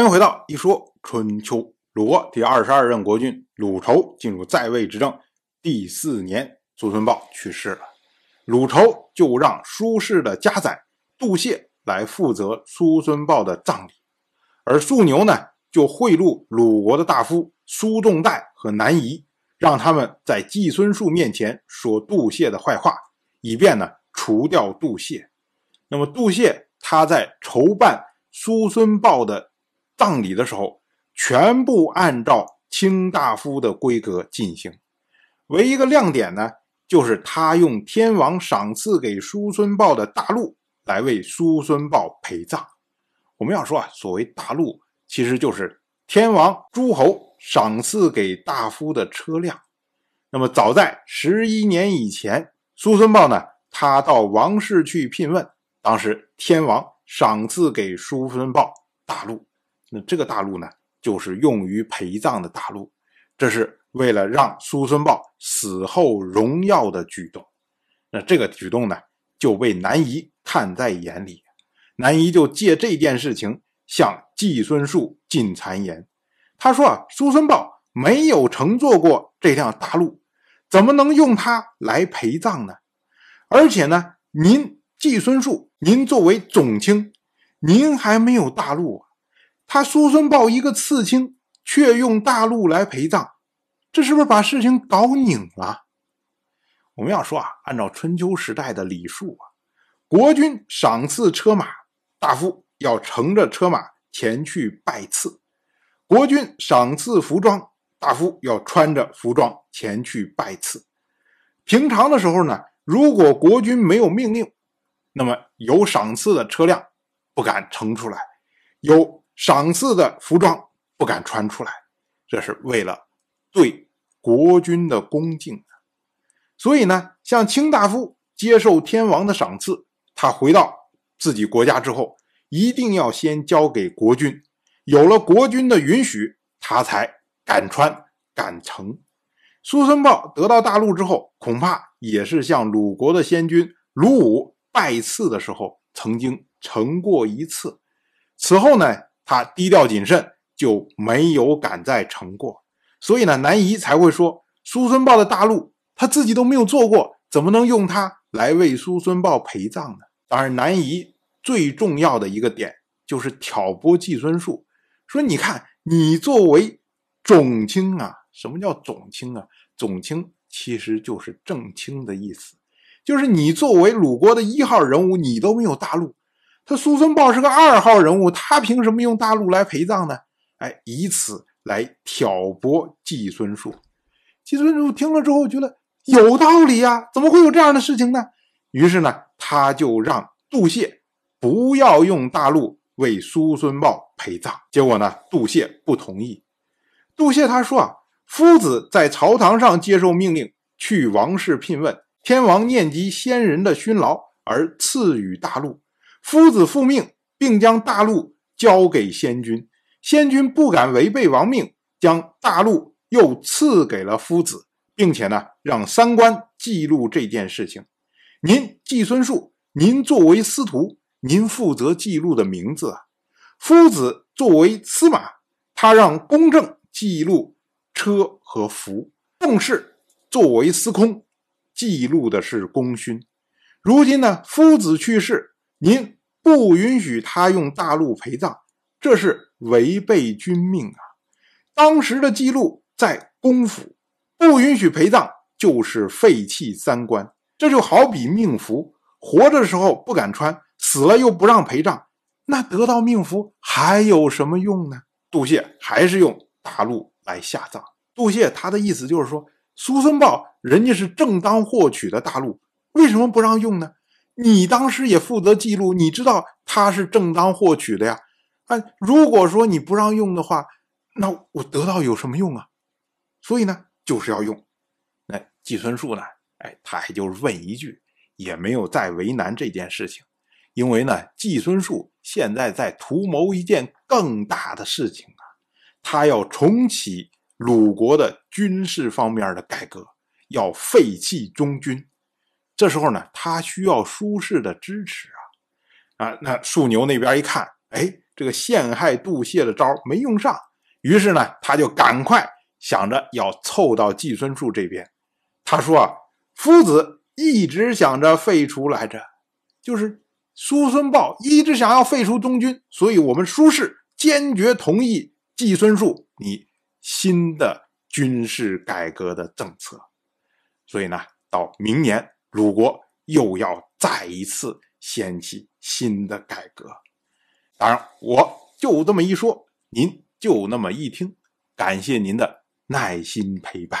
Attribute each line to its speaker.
Speaker 1: 欢迎回到一说春秋。鲁国第二十二任国君鲁仇进入在位执政第四年，苏孙豹去世了。鲁仇就让苏氏的家宰杜谢来负责苏孙豹的葬礼，而苏牛呢，就贿赂鲁国的大夫苏仲代和南夷，让他们在季孙树面前说杜谢的坏话，以便呢除掉杜谢。那么杜谢他在筹办苏孙豹的葬礼的时候。全部按照卿大夫的规格进行，唯一个亮点呢，就是他用天王赏赐给叔孙豹的大鹿来为叔孙豹陪葬。我们要说啊，所谓大鹿，其实就是天王诸侯赏赐给大夫的车辆。那么早在十一年以前，叔孙豹呢，他到王室去聘问，当时天王赏赐给叔孙豹大鹿，那这个大陆呢？就是用于陪葬的大陆，这是为了让苏孙豹死后荣耀的举动。那这个举动呢，就被南夷看在眼里。南夷就借这件事情向季孙树进谗言。他说啊，苏孙豹没有乘坐过这辆大鹿，怎么能用它来陪葬呢？而且呢，您季孙树，您作为总卿，您还没有大陆啊。他苏孙豹一个刺青，却用大鹿来陪葬，这是不是把事情搞拧了？我们要说啊，按照春秋时代的礼数啊，国君赏赐车马，大夫要乘着车马前去拜赐；国君赏赐服装，大夫要穿着服装前去拜赐。平常的时候呢，如果国君没有命令，那么有赏赐的车辆不敢乘出来，有。赏赐的服装不敢穿出来，这是为了对国君的恭敬所以呢，像卿大夫接受天王的赏赐，他回到自己国家之后，一定要先交给国君，有了国君的允许，他才敢穿敢乘。苏孙豹得到大陆之后，恐怕也是向鲁国的先君鲁武拜赐的时候曾经乘过一次，此后呢？他低调谨慎，就没有敢再成过，所以呢，南夷才会说苏孙豹的大路他自己都没有坐过，怎么能用他来为苏孙豹陪葬呢？当然，南夷最重要的一个点就是挑拨季孙树，说你看你作为总卿啊，什么叫总卿啊？总卿其实就是正卿的意思，就是你作为鲁国的一号人物，你都没有大路。这苏孙豹是个二号人物，他凭什么用大陆来陪葬呢？哎，以此来挑拨季孙树。季孙树听了之后觉得有道理呀，怎么会有这样的事情呢？于是呢，他就让杜谢不要用大陆为苏孙豹陪葬。结果呢，杜谢不同意。杜谢他说啊，夫子在朝堂上接受命令，去王室聘问，天王念及先人的勋劳而赐予大陆。夫子复命，并将大陆交给先君，先君不敢违背王命，将大陆又赐给了夫子，并且呢，让三官记录这件事情。您季孙树，您作为司徒，您负责记录的名字啊。夫子作为司马，他让公正记录车和服。孟氏作为司空，记录的是功勋。如今呢，夫子去世。您不允许他用大陆陪葬，这是违背君命啊！当时的记录在公府，不允许陪葬就是废弃三观。这就好比命符，活着的时候不敢穿，死了又不让陪葬，那得到命符还有什么用呢？杜谢还是用大陆来下葬。杜谢他的意思就是说，苏孙豹人家是正当获取的大陆，为什么不让用呢？你当时也负责记录，你知道他是正当获取的呀。啊，如果说你不让用的话，那我得到有什么用啊？所以呢，就是要用。那季孙树呢？哎，他还就是问一句，也没有再为难这件事情。因为呢，季孙树现在在图谋一件更大的事情啊，他要重启鲁国的军事方面的改革，要废弃中军。这时候呢，他需要苏轼的支持啊，啊，那树牛那边一看，哎，这个陷害杜谢的招没用上，于是呢，他就赶快想着要凑到季孙树这边。他说啊，夫子一直想着废除来着，就是叔孙豹一直想要废除东军，所以我们苏氏坚决同意季孙树你新的军事改革的政策。所以呢，到明年鲁国又要再一次掀起新的改革。当然，我就这么一说，您就那么一听，感谢您的耐心陪伴。